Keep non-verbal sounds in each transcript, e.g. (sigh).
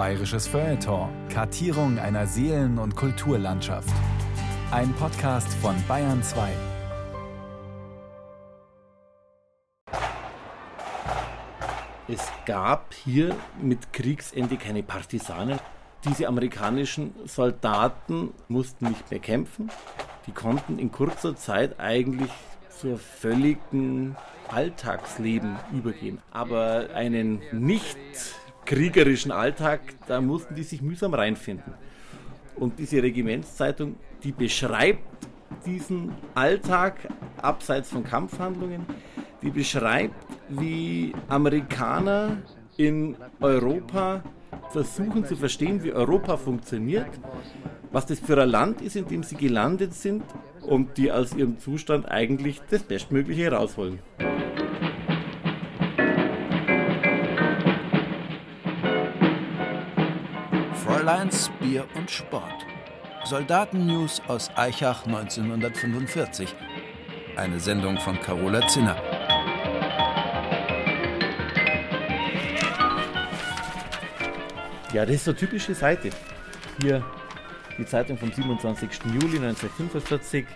Bayerisches Feuilleton. Kartierung einer Seelen- und Kulturlandschaft. Ein Podcast von Bayern 2. Es gab hier mit Kriegsende keine Partisanen. Diese amerikanischen Soldaten mussten nicht mehr kämpfen. Die konnten in kurzer Zeit eigentlich zur völligen Alltagsleben übergehen. Aber einen nicht kriegerischen Alltag, da mussten die sich mühsam reinfinden. Und diese Regimentszeitung, die beschreibt diesen Alltag abseits von Kampfhandlungen, die beschreibt, wie Amerikaner in Europa versuchen zu verstehen, wie Europa funktioniert, was das für ein Land ist, in dem sie gelandet sind und die aus ihrem Zustand eigentlich das Bestmögliche rausholen. Fräuleins, Bier und Sport. Soldatennews aus Eichach 1945. Eine Sendung von Carola Zinner. Ja, das ist so typische Seite. Hier die Zeitung vom 27. Juli 1945.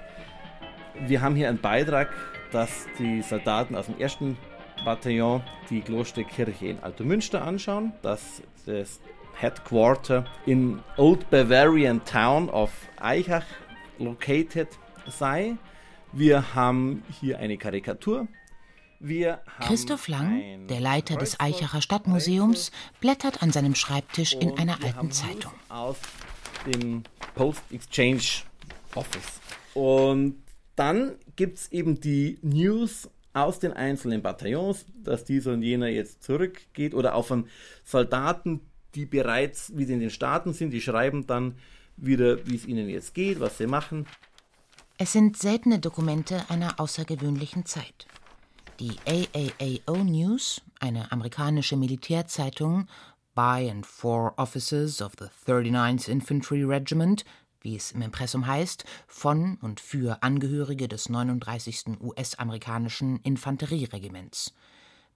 Wir haben hier einen Beitrag, dass die Soldaten aus dem ersten Bataillon die Klosterkirche in Altomünster anschauen, dass das Headquarter in Old Bavarian Town of Eichach located sei. Wir haben hier eine Karikatur. Christoph Lang, der Leiter des Eichacher Stadtmuseums, blättert an seinem Schreibtisch in einer alten Zeitung. Aus dem Post Exchange Office. Und dann gibt es eben die News aus den einzelnen Bataillons, dass dieser und jener jetzt zurückgeht oder auch von Soldaten, die bereits wieder in den Staaten sind, die schreiben dann wieder, wie es ihnen jetzt geht, was sie machen. Es sind seltene Dokumente einer außergewöhnlichen Zeit. Die AAAO News, eine amerikanische Militärzeitung, by and for officers of the 39th Infantry Regiment, wie es im Impressum heißt, von und für Angehörige des 39. US-amerikanischen Infanterieregiments.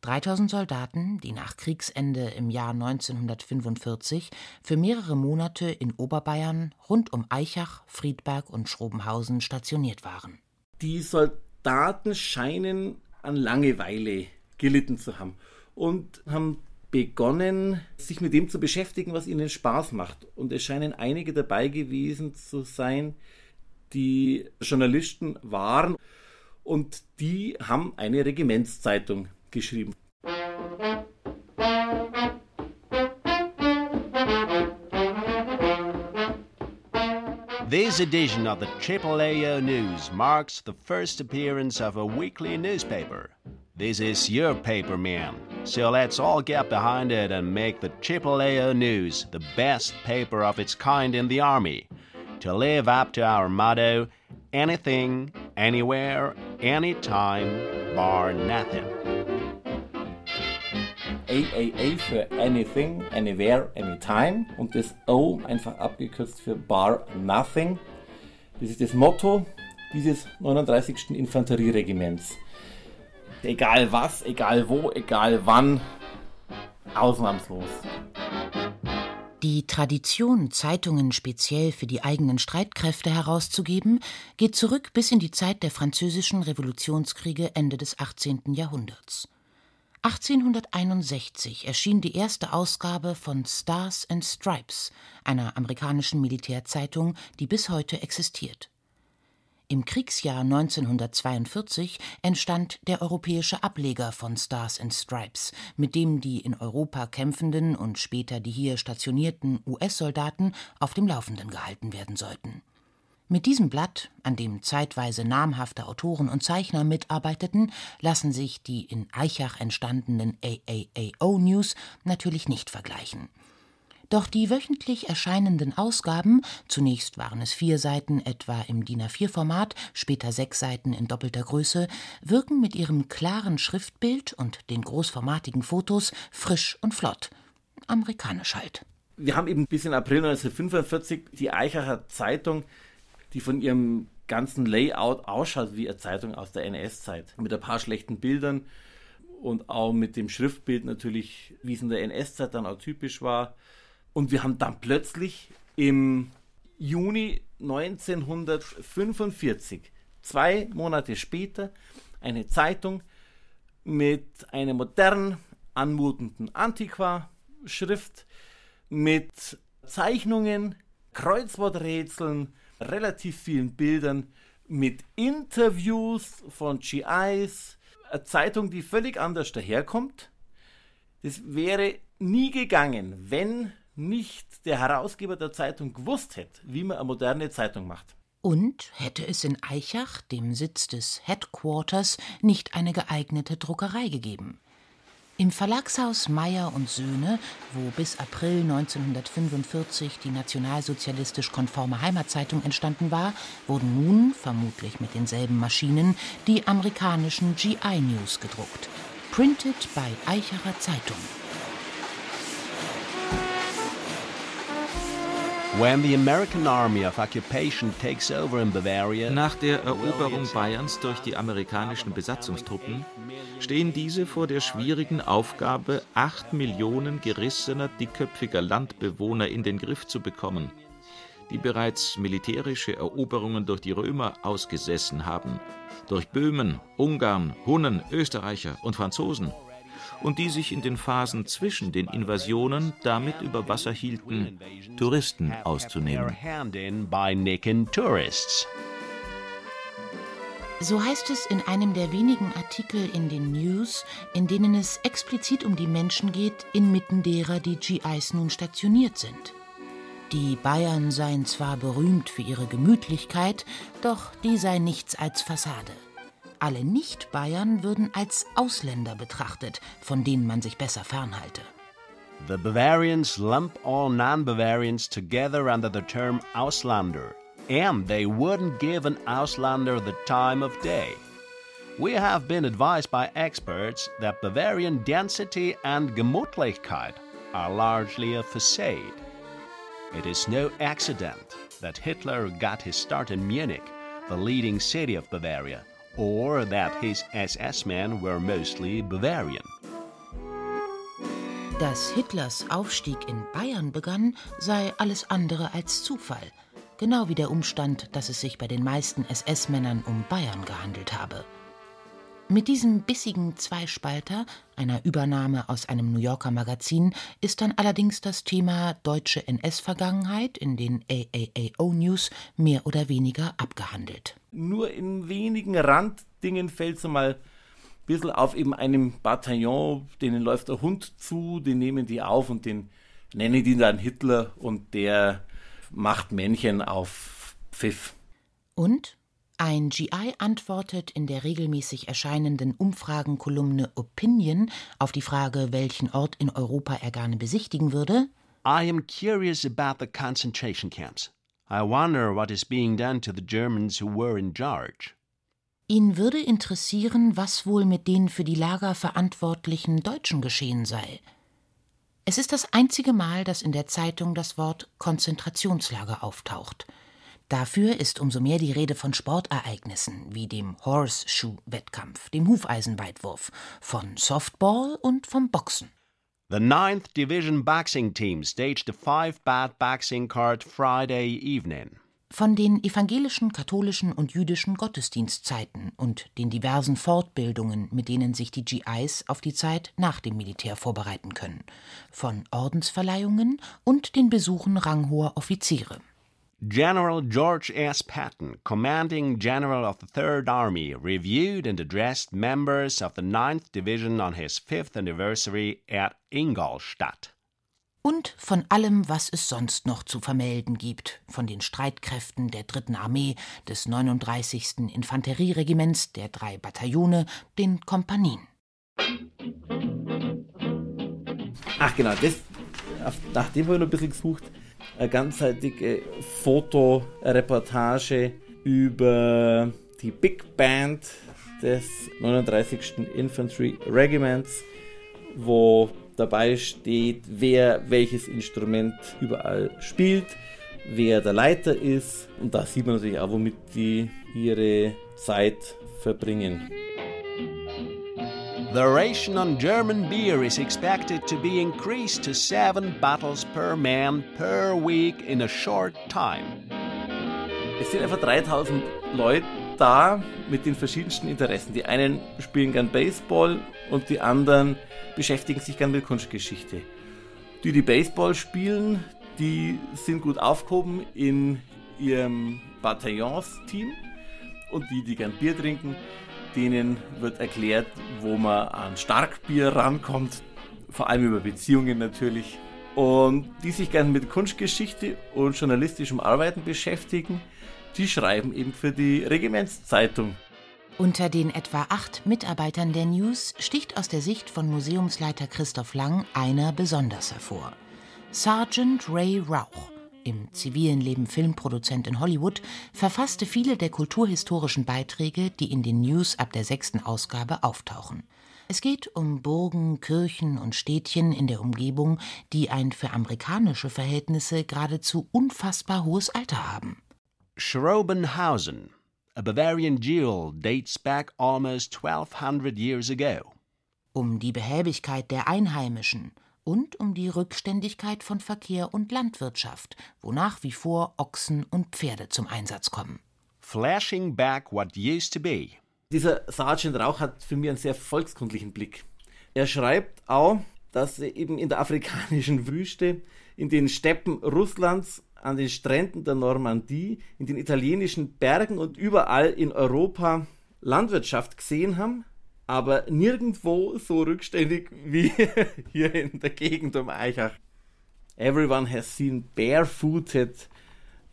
3000 Soldaten, die nach Kriegsende im Jahr 1945 für mehrere Monate in Oberbayern rund um Eichach, Friedberg und Schrobenhausen stationiert waren. Die Soldaten scheinen an Langeweile gelitten zu haben und haben begonnen, sich mit dem zu beschäftigen, was ihnen Spaß macht. Und es scheinen einige dabei gewesen zu sein, die Journalisten waren und die haben eine Regimentszeitung geschrieben. This edition of the AAAO News marks the first appearance of a weekly newspaper. This is your paper, man. So let's all get behind it and make the AAAO News the best paper of its kind in the Army. To live up to our motto anything, anywhere, anytime, bar nothing. AAA für Anything, Anywhere, Anytime und das O einfach abgekürzt für Bar Nothing. Das ist das Motto dieses 39. Infanterieregiments. Egal was, egal wo, egal wann, ausnahmslos. Die Tradition, Zeitungen speziell für die eigenen Streitkräfte herauszugeben, geht zurück bis in die Zeit der französischen Revolutionskriege Ende des 18. Jahrhunderts. 1861 erschien die erste Ausgabe von Stars and Stripes, einer amerikanischen Militärzeitung, die bis heute existiert. Im Kriegsjahr 1942 entstand der europäische Ableger von Stars and Stripes, mit dem die in Europa kämpfenden und später die hier stationierten US-Soldaten auf dem Laufenden gehalten werden sollten. Mit diesem Blatt, an dem zeitweise namhafte Autoren und Zeichner mitarbeiteten, lassen sich die in Eichach entstandenen AAAO News natürlich nicht vergleichen. Doch die wöchentlich erscheinenden Ausgaben, zunächst waren es vier Seiten etwa im DIN A4-Format, später sechs Seiten in doppelter Größe, wirken mit ihrem klaren Schriftbild und den großformatigen Fotos frisch und flott. Amerikanisch halt. Wir haben eben bis in April 1945 die Eichacher Zeitung die von ihrem ganzen Layout ausschaut wie eine Zeitung aus der NS-Zeit. Mit ein paar schlechten Bildern und auch mit dem Schriftbild natürlich, wie es in der NS-Zeit dann auch typisch war. Und wir haben dann plötzlich im Juni 1945, zwei Monate später, eine Zeitung mit einer modern anmutenden Antiqua-Schrift, mit Zeichnungen, Kreuzworträtseln, relativ vielen Bildern, mit Interviews von GIs, eine Zeitung, die völlig anders daherkommt. Das wäre nie gegangen, wenn nicht der Herausgeber der Zeitung gewusst hätte, wie man eine moderne Zeitung macht. Und hätte es in Eichach, dem Sitz des Headquarters, nicht eine geeignete Druckerei gegeben. Im Verlagshaus Meyer und Söhne, wo bis April 1945 die nationalsozialistisch konforme Heimatzeitung entstanden war, wurden nun, vermutlich mit denselben Maschinen, die amerikanischen GI News gedruckt. Printed bei Eichacher Zeitung. Nach der Eroberung Bayerns durch die amerikanischen Besatzungstruppen stehen diese vor der schwierigen Aufgabe, acht Millionen gerissener, dickköpfiger Landbewohner in den Griff zu bekommen, die bereits militärische Eroberungen durch die Römer ausgesessen haben, durch Böhmen, Ungarn, Hunnen, Österreicher und Franzosen, und die sich in den Phasen zwischen den Invasionen damit über Wasser hielten, Touristen auszunehmen. So heißt es in einem der wenigen Artikel in den News, in denen es explizit um die Menschen geht, inmitten derer die GIs nun stationiert sind. Die Bayern seien zwar berühmt für ihre Gemütlichkeit, doch die sei nichts als Fassade. Alle Nicht-Bayern würden als Ausländer betrachtet, von denen man sich besser fernhalte. The Bavarians lump all non Bavarians together under the term Auslander, and they wouldn't give an Auslander the time of day. We have been advised by experts that Bavarian density and Gemütlichkeit are largely a facade. It is no accident that Hitler got his start in Munich, the leading city of Bavaria, or that his SS men were mostly Bavarian. Dass Hitlers Aufstieg in Bayern begann, sei alles andere als Zufall. Genau wie der Umstand, dass es sich bei den meisten SS-Männern um Bayern gehandelt habe. Mit diesem bissigen Zweispalter, einer Übernahme aus einem New Yorker Magazin, ist dann allerdings das Thema deutsche NS-Vergangenheit in den AAAO-News mehr oder weniger abgehandelt. Nur in wenigen Randdingen fällt so mal ein bisschen auf eben einem Bataillon, denen läuft der Hund zu, den nehmen die auf und den nennen die dann Hitler und der macht Männchen auf Pfiff. Und ein GI antwortet in der regelmäßig erscheinenden Umfragenkolumne Opinion auf die Frage, welchen Ort in Europa er gerne besichtigen würde. I am curious about the concentration camps. I wonder what is being done to the Germans who were in charge. Ihn würde interessieren, was wohl mit den für die Lager verantwortlichen Deutschen geschehen sei. Es ist das einzige Mal, dass in der Zeitung das Wort Konzentrationslager auftaucht. Dafür ist umso mehr die Rede von Sportereignissen wie dem Horseshoe-Wettkampf, dem Hufeisenweitwurf, von Softball und vom Boxen. The 9th Division boxing team staged a five bat boxing card Friday evening. Von den evangelischen, katholischen und jüdischen Gottesdienstzeiten und den diversen Fortbildungen, mit denen sich die GIs auf die Zeit nach dem Militär vorbereiten können, von Ordensverleihungen und den Besuchen ranghoher Offiziere. General George S. Patton, commanding general of the Third Army, reviewed and addressed members of the 9th Division on his fifth anniversary at Ingolstadt. Und von allem, was es sonst noch zu vermelden gibt, von den Streitkräften der Dritten Armee, des 39. Infanterieregiments, der drei Bataillone, den Kompanien. Ach genau, das, nach dem habe ich noch ein bisschen gesucht. Eine ganzseitige Fotoreportage über die Big Band des 39. Infantry Regiments, wo dabei steht, wer welches Instrument überall spielt, wer der Leiter ist. Und da sieht man natürlich auch, womit die ihre Zeit verbringen. The ration on German beer is expected to be increased to seven bottles per man per week in a short time. Es sind etwa 3000 Leute da mit den verschiedensten Interessen. Die einen spielen gern Baseball und die anderen beschäftigen sich gern mit Kunstgeschichte. Die, die Baseball spielen, die sind gut aufgehoben in ihrem Bataillonsteam und die, die gern Bier trinken, denen wird erklärt, wo man an Starkbier rankommt, vor allem über Beziehungen natürlich. Und die sich gern mit Kunstgeschichte und journalistischem Arbeiten beschäftigen, die schreiben eben für die Regimentszeitung. Unter den etwa acht Mitarbeitern der News sticht aus der Sicht von Museumsleiter Christoph Lang einer besonders hervor. Sergeant Ray Rauch, im zivilen Leben Filmproduzent in Hollywood, verfasste viele der kulturhistorischen Beiträge, die in den News ab der sechsten Ausgabe auftauchen. Es geht um Burgen, Kirchen und Städtchen in der Umgebung, die ein für amerikanische Verhältnisse geradezu unfassbar hohes Alter haben. Schrobenhausen, a Bavarian jewel, dates back almost 1200 years ago. Um die Behäbigkeit der Einheimischen – und um die Rückständigkeit von Verkehr und Landwirtschaft, wo nach wie vor Ochsen und Pferde zum Einsatz kommen. Flashing back what used to be. Dieser Sergeant Rauch hat für mich einen sehr volkskundlichen Blick. Er schreibt auch, dass eben in der afrikanischen Wüste, in den Steppen Russlands, an den Stränden der Normandie, in den italienischen Bergen und überall in Europa Landwirtschaft gesehen haben, aber nirgendwo so rückständig wie (laughs) hier in der Gegend um Eichach. Everyone has seen barefooted,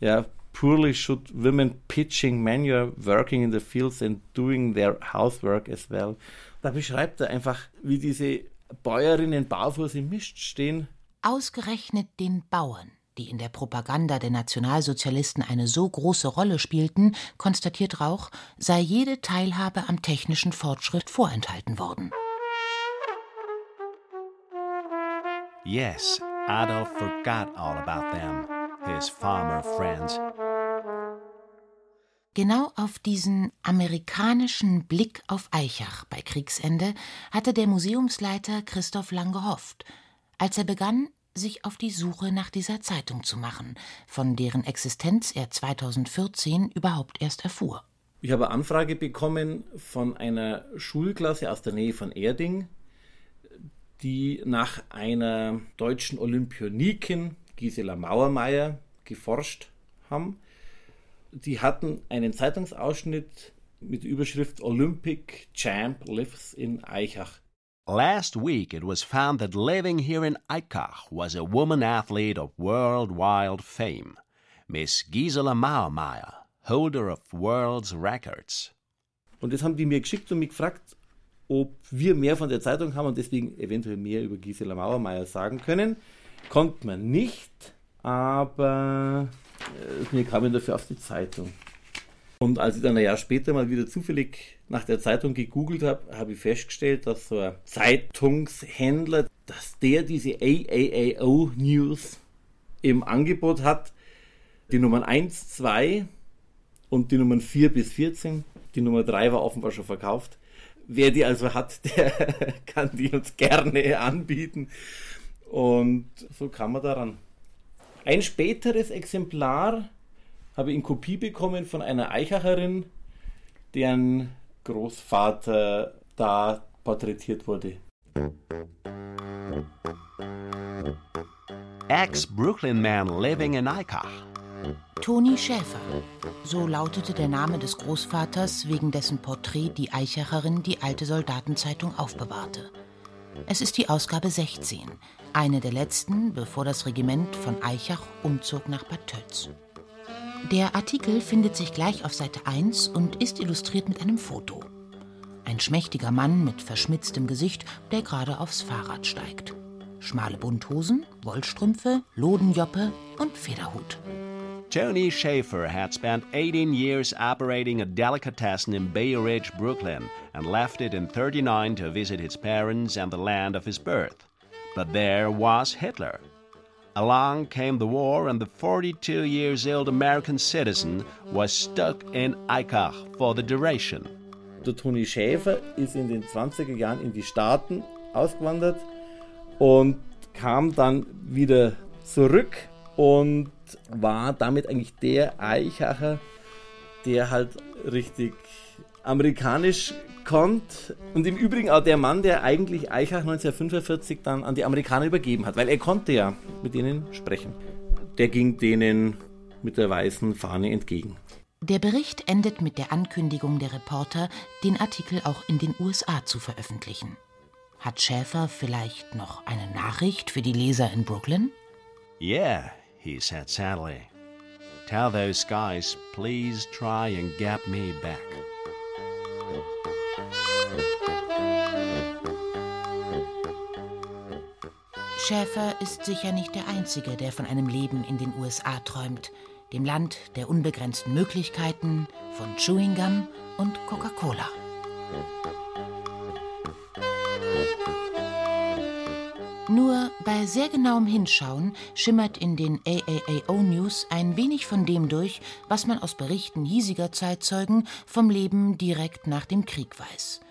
yeah, poorly shod women pitching manure, working in the fields and doing their housework as well. Da beschreibt er einfach, wie diese Bäuerinnen barfuß im Mist stehen. Ausgerechnet den Bauern die in der Propaganda der Nationalsozialisten eine so große Rolle spielten, konstatiert Rauch, sei jede Teilhabe am technischen Fortschritt vorenthalten worden. Yes, Adolf forgot all about them, his farmer friends. Genau auf diesen amerikanischen Blick auf Eichach bei Kriegsende hatte der Museumsleiter Christoph Lang gehofft, als er begann, sich auf die Suche nach dieser Zeitung zu machen, von deren Existenz er 2014 überhaupt erst erfuhr. Ich habe Anfrage bekommen von einer Schulklasse aus der Nähe von Erding, die nach einer deutschen Olympionikin, Gisela Mauermeier, geforscht haben. Die hatten einen Zeitungsausschnitt mit Überschrift Olympic Champ lives in Eichach. Last week, it was found that living here in Aikach was a woman athlete of worldwide fame, Miss Gisela Mauermeier, holder of world's records. Und das haben die mir geschickt und mich gefragt, ob wir mehr von der Zeitung haben und deswegen eventuell mehr über Gisela Mauermeier sagen können. Konnte man nicht, aber äh, wir kamen dafür auf die Zeitung. Und als ich dann ein Jahr später mal wieder zufällig nach der Zeitung gegoogelt habe, habe ich festgestellt, dass so ein Zeitungshändler, dass der diese AAAO News im Angebot hat. Die Nummern 1, 2 und die Nummern 4 bis 14. Die Nummer 3 war offenbar schon verkauft. Wer die also hat, (laughs) der kann die uns gerne anbieten. Und so kam man daran. Ein späteres Exemplar habe in Kopie bekommen von einer Eichacherin, deren Großvater da porträtiert wurde. Ex-Brooklyn man living in Aikach. Toni Schäfer. So lautete der Name des Großvaters, wegen dessen Porträt die Eichacherin die alte Soldatenzeitung aufbewahrte. Es ist die Ausgabe 16, eine der letzten, bevor das Regiment von Eichach umzog nach Bad Tölz. Der Artikel findet sich gleich auf Seite 1 und ist illustriert mit einem Foto. Ein schmächtiger Mann mit verschmitztem Gesicht, der gerade aufs Fahrrad steigt. Schmale Bunthosen, Wollstrümpfe, Lodenjoppe und Federhut. Tony Schaefer had spent 18 years operating a delicatessen in Bay Ridge, Brooklyn, and left it in 39 to visit his parents and the land of his birth. But there was Hitler, Along came the war, and the 42 years old American citizen was stuck in Aikach for the duration. Der Toni Schäfer ist in den 20er Jahren in die Staaten ausgewandert und kam dann wieder zurück und war damit eigentlich der Eichacher, der halt richtig amerikanisch konnte. Und im Übrigen auch der Mann, der eigentlich Eichach 1945 dann an die Amerikaner übergeben hat, weil er konnte ja mit ihnen sprechen. Der ging denen mit der weißen Fahne entgegen. Der Bericht endet mit der Ankündigung der Reporter, den Artikel auch in den USA zu veröffentlichen. Hat Schäfer vielleicht noch eine Nachricht für die Leser in Brooklyn? Yeah, he said sadly. Tell those guys, please try and get me back. Schäfer ist sicher nicht der Einzige, der von einem Leben in den USA träumt, dem Land der unbegrenzten Möglichkeiten, von Chewing Gum und Coca-Cola. Nur bei sehr genauem Hinschauen schimmert in den AAAO News ein wenig von dem durch, was man aus Berichten hiesiger Zeitzeugen vom Leben direkt nach dem Krieg weiß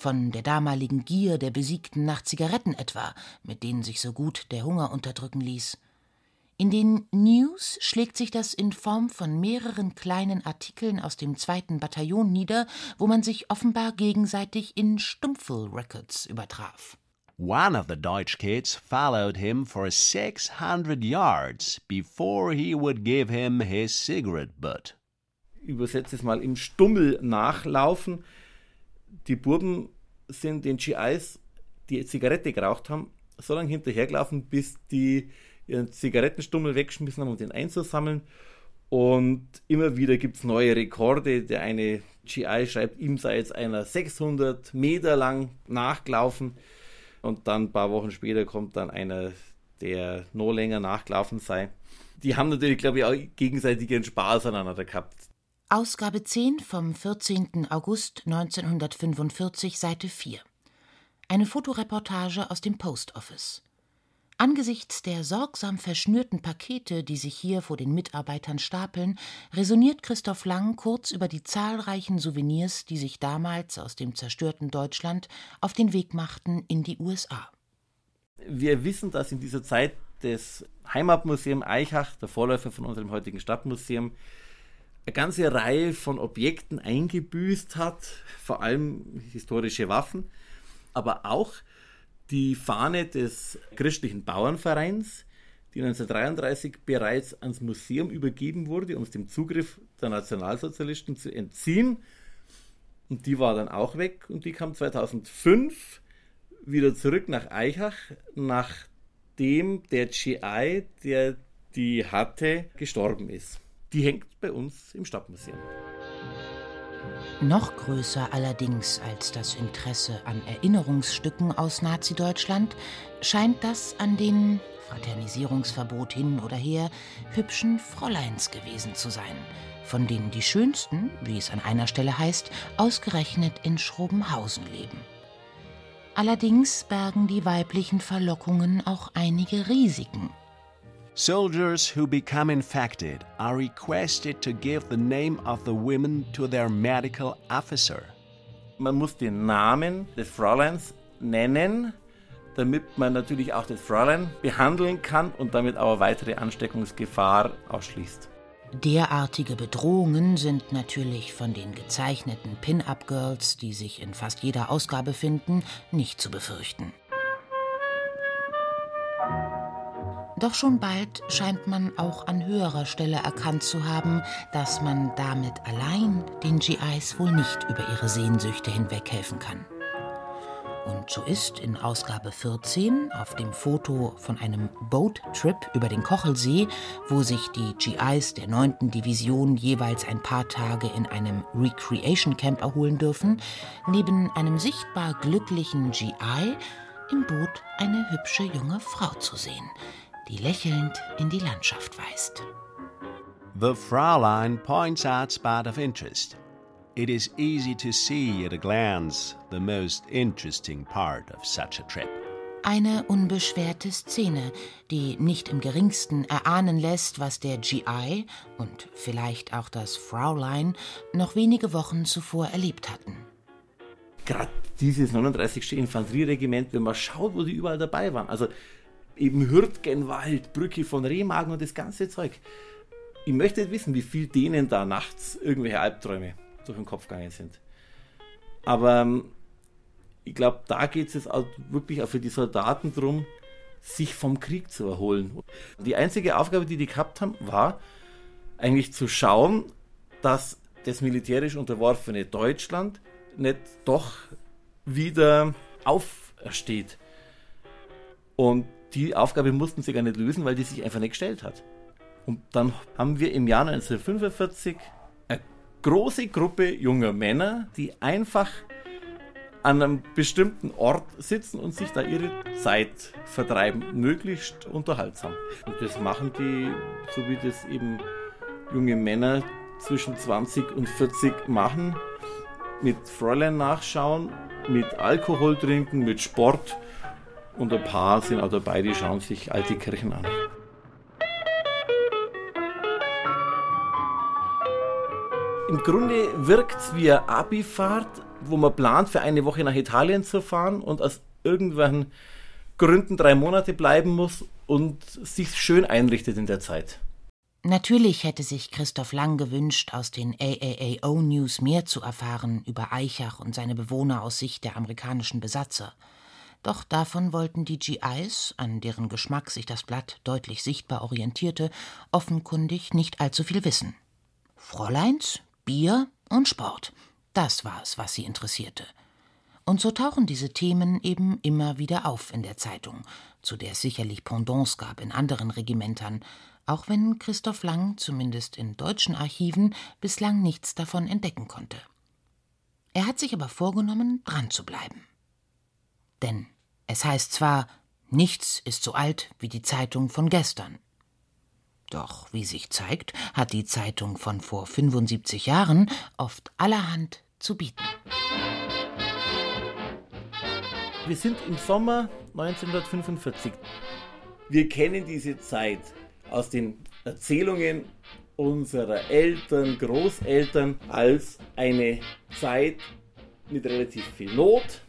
von der damaligen Gier der Besiegten nach Zigaretten etwa, mit denen sich so gut der Hunger unterdrücken ließ. In den News schlägt sich das in Form von mehreren kleinen Artikeln aus dem zweiten Bataillon nieder, wo man sich offenbar gegenseitig in Stumpfel-Records übertraf. One of the Deutsch kids followed him for 600 yards before he would give him his cigarette butt. Übersetze es mal im Stummel nachlaufen die Burben sind den GIs, die Zigarette geraucht haben, so lange hinterhergelaufen, bis die ihren Zigarettenstummel weggeschmissen haben, um den einzusammeln. Und immer wieder gibt es neue Rekorde. Der eine GI schreibt, ihm sei jetzt einer 600 Meter lang nachgelaufen. Und dann ein paar Wochen später kommt dann einer, der noch länger nachgelaufen sei. Die haben natürlich, glaube ich, auch gegenseitig ihren Spaß aneinander gehabt. Ausgabe 10 vom 14. August 1945, Seite 4. Eine Fotoreportage aus dem Post Office. Angesichts der sorgsam verschnürten Pakete, die sich hier vor den Mitarbeitern stapeln, resoniert Christoph Lang kurz über die zahlreichen Souvenirs, die sich damals aus dem zerstörten Deutschland auf den Weg machten in die USA. Wir wissen, dass in dieser Zeit das Heimatmuseum Eichach, der Vorläufer von unserem heutigen Stadtmuseum, eine ganze Reihe von Objekten eingebüßt hat, vor allem historische Waffen, aber auch die Fahne des christlichen Bauernvereins, die 1933 bereits ans Museum übergeben wurde, um es dem Zugriff der Nationalsozialisten zu entziehen. Und die war dann auch weg und die kam 2005 wieder zurück nach Eichach, nachdem der GI, der die hatte, gestorben ist. Die hängt bei uns im Stadtmuseum. Noch größer allerdings als das Interesse an Erinnerungsstücken aus Nazi-Deutschland scheint das an den Fraternisierungsverbot hin oder her hübschen Fräuleins gewesen zu sein, von denen die schönsten, wie es an einer Stelle heißt, ausgerechnet in Schrobenhausen leben. Allerdings bergen die weiblichen Verlockungen auch einige Risiken. Soldiers who become infected are requested to give the name of the women to their medical officer. Man muss den Namen des Fräuleins nennen, damit man natürlich auch das Fräulein behandeln kann und damit auch weitere Ansteckungsgefahr ausschließt. Derartige Bedrohungen sind natürlich von den gezeichneten Pin-up-Girls, die sich in fast jeder Ausgabe finden, nicht zu befürchten. Doch schon bald scheint man auch an höherer Stelle erkannt zu haben, dass man damit allein den GIs wohl nicht über ihre Sehnsüchte hinweg helfen kann. Und so ist in Ausgabe 14 auf dem Foto von einem Boat-Trip über den Kochelsee, wo sich die GIs der 9. Division jeweils ein paar Tage in einem Recreation Camp erholen dürfen, neben einem sichtbar glücklichen GI im Boot eine hübsche junge Frau zu sehen, die lächelnd in die Landschaft weist. The Fraulein points out spot of interest. It is easy to see at a glance the most interesting part of such a trip. Eine unbeschwerte Szene, die nicht im geringsten erahnen lässt, was der GI und vielleicht auch das Fraulein noch wenige Wochen zuvor erlebt hatten. gerade dieses 39. Infanterieregiment, wenn man schaut, wo die überall dabei waren. Also eben Hürtgenwald, Brücke von Remagen und das ganze Zeug. Ich möchte nicht wissen, wie viel denen da nachts irgendwelche Albträume durch den Kopf gegangen sind. Aber ähm, ich glaube, da geht es jetzt auch wirklich auch für die Soldaten darum, sich vom Krieg zu erholen. Die einzige Aufgabe, die die gehabt haben, war eigentlich zu schauen, dass das militärisch unterworfene Deutschland nicht doch wieder aufersteht. Und die Aufgabe mussten sie gar nicht lösen, weil die sich einfach nicht gestellt hat. Und dann haben wir im Jahr 1945 eine große Gruppe junger Männer, die einfach an einem bestimmten Ort sitzen und sich da ihre Zeit vertreiben, möglichst unterhaltsam. Und das machen die, so wie das eben junge Männer zwischen 20 und 40 machen, mit Fräulein nachschauen, mit Alkohol trinken, mit Sport und ein paar sind auch dabei, die schauen sich alte Kirchen an. Im Grunde wirkt es wie eine Abifahrt, wo man plant, für eine Woche nach Italien zu fahren und aus irgendwelchen Gründen drei Monate bleiben muss und sich schön einrichtet in der Zeit. Natürlich hätte sich Christoph Lang gewünscht, aus den AAAO News mehr zu erfahren über Eichach und seine Bewohner aus Sicht der amerikanischen Besatzer. Doch davon wollten die GIs, an deren Geschmack sich das Blatt deutlich sichtbar orientierte, offenkundig nicht allzu viel wissen. Fräuleins, Bier und Sport, das war es, was sie interessierte. Und so tauchen diese Themen eben immer wieder auf in der Zeitung, zu der es sicherlich Pendants gab in anderen Regimentern, auch wenn Christoph Lang zumindest in deutschen Archiven bislang nichts davon entdecken konnte. Er hat sich aber vorgenommen, dran zu bleiben. Denn es heißt zwar, nichts ist so alt wie die Zeitung von gestern. Doch wie sich zeigt, hat die Zeitung von vor 75 Jahren oft allerhand zu bieten. Wir sind im Sommer 1945. Wir kennen diese Zeit aus den Erzählungen unserer Eltern, Großeltern als eine Zeit mit relativ viel Not,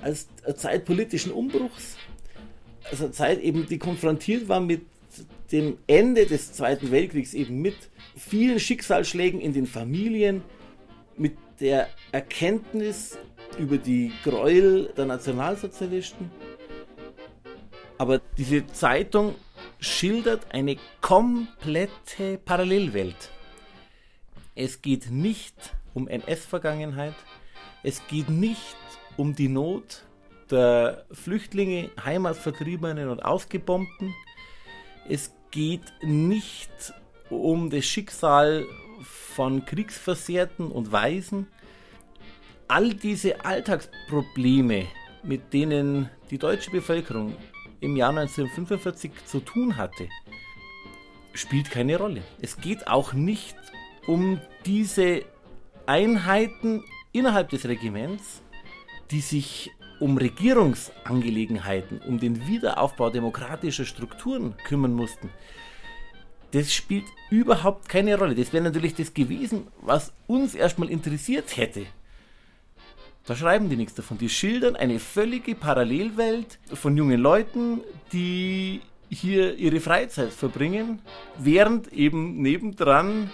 als Zeit politischen Umbruchs, als eine Zeit eben, die konfrontiert war mit dem Ende des Zweiten Weltkriegs, eben mit vielen Schicksalsschlägen in den Familien, mit der Erkenntnis über die Gräuel der Nationalsozialisten. Aber diese Zeitung schildert eine komplette Parallelwelt. Es geht nicht um NS-Vergangenheit, es geht nicht um die Not der Flüchtlinge, Heimatvertriebenen und Ausgebombten. Es geht nicht um das Schicksal von Kriegsversehrten und Waisen. All diese Alltagsprobleme, mit denen die deutsche Bevölkerung im Jahr 1945 zu tun hatte, spielt keine Rolle. Es geht auch nicht um diese Einheiten innerhalb des Regiments, die sich um Regierungsangelegenheiten, um den Wiederaufbau demokratischer Strukturen kümmern mussten, das spielt überhaupt keine Rolle. Das wäre natürlich das gewesen, was uns erstmal interessiert hätte. Da schreiben die nichts davon. Die schildern eine völlige Parallelwelt von jungen Leuten, die hier ihre Freizeit verbringen, während eben nebendran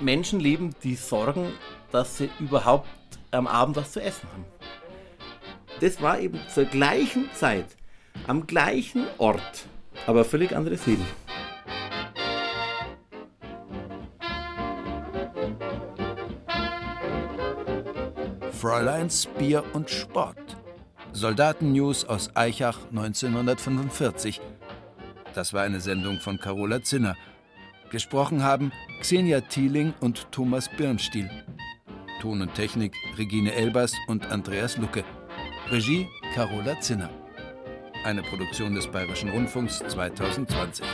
Menschen leben, die sorgen, dass sie überhaupt am Abend was zu essen haben das war eben zur gleichen Zeit, am gleichen Ort, aber völlig anderes Leben. Fräuleins Bier und Sport. Soldatennews aus Eichach 1945. Das war eine Sendung von Carola Zinner. Gesprochen haben Xenia Thieling und Thomas Birnstiel. Ton und Technik Regine Elbers und Andreas Lucke. Regie Carola Zinner. Eine Produktion des Bayerischen Rundfunks 2020.